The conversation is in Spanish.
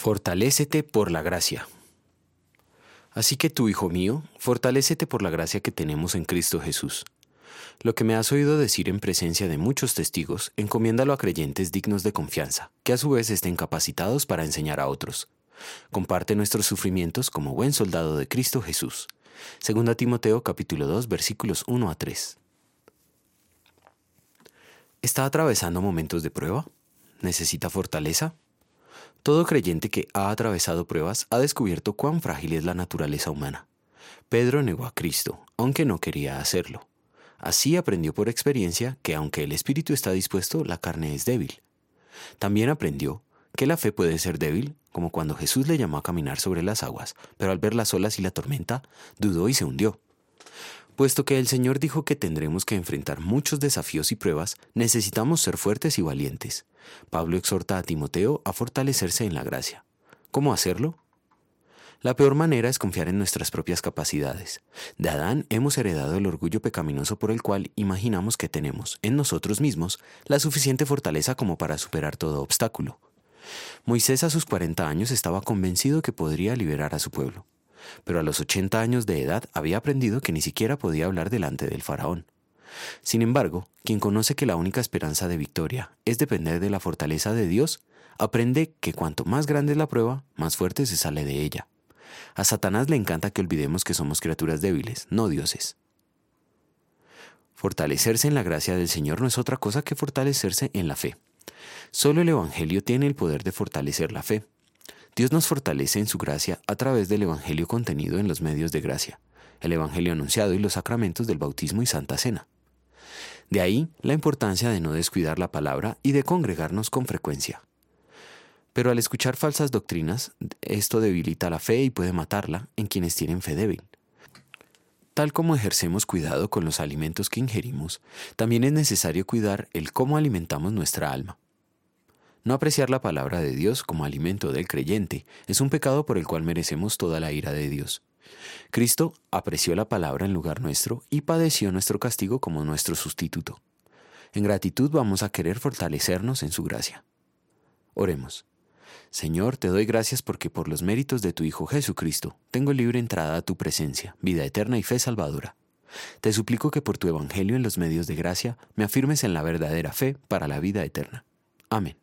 Fortalécete por la gracia. Así que tú, hijo mío, fortalécete por la gracia que tenemos en Cristo Jesús. Lo que me has oído decir en presencia de muchos testigos, encomiéndalo a creyentes dignos de confianza, que a su vez estén capacitados para enseñar a otros. Comparte nuestros sufrimientos como buen soldado de Cristo Jesús. Segunda Timoteo capítulo 2 versículos 1 a 3. ¿Está atravesando momentos de prueba? ¿Necesita fortaleza? Todo creyente que ha atravesado pruebas ha descubierto cuán frágil es la naturaleza humana. Pedro negó a Cristo, aunque no quería hacerlo. Así aprendió por experiencia que aunque el espíritu está dispuesto, la carne es débil. También aprendió que la fe puede ser débil, como cuando Jesús le llamó a caminar sobre las aguas, pero al ver las olas y la tormenta, dudó y se hundió. Puesto que el Señor dijo que tendremos que enfrentar muchos desafíos y pruebas, necesitamos ser fuertes y valientes. Pablo exhorta a Timoteo a fortalecerse en la gracia. ¿Cómo hacerlo? La peor manera es confiar en nuestras propias capacidades. De Adán hemos heredado el orgullo pecaminoso por el cual imaginamos que tenemos, en nosotros mismos, la suficiente fortaleza como para superar todo obstáculo. Moisés a sus 40 años estaba convencido que podría liberar a su pueblo pero a los 80 años de edad había aprendido que ni siquiera podía hablar delante del faraón. Sin embargo, quien conoce que la única esperanza de victoria es depender de la fortaleza de Dios, aprende que cuanto más grande es la prueba, más fuerte se sale de ella. A Satanás le encanta que olvidemos que somos criaturas débiles, no dioses. Fortalecerse en la gracia del Señor no es otra cosa que fortalecerse en la fe. Solo el Evangelio tiene el poder de fortalecer la fe. Dios nos fortalece en su gracia a través del Evangelio contenido en los medios de gracia, el Evangelio anunciado y los sacramentos del bautismo y Santa Cena. De ahí la importancia de no descuidar la palabra y de congregarnos con frecuencia. Pero al escuchar falsas doctrinas, esto debilita la fe y puede matarla en quienes tienen fe débil. Tal como ejercemos cuidado con los alimentos que ingerimos, también es necesario cuidar el cómo alimentamos nuestra alma. No apreciar la palabra de Dios como alimento del creyente es un pecado por el cual merecemos toda la ira de Dios. Cristo apreció la palabra en lugar nuestro y padeció nuestro castigo como nuestro sustituto. En gratitud vamos a querer fortalecernos en su gracia. Oremos. Señor, te doy gracias porque por los méritos de tu Hijo Jesucristo tengo libre entrada a tu presencia, vida eterna y fe salvadora. Te suplico que por tu Evangelio en los medios de gracia me afirmes en la verdadera fe para la vida eterna. Amén.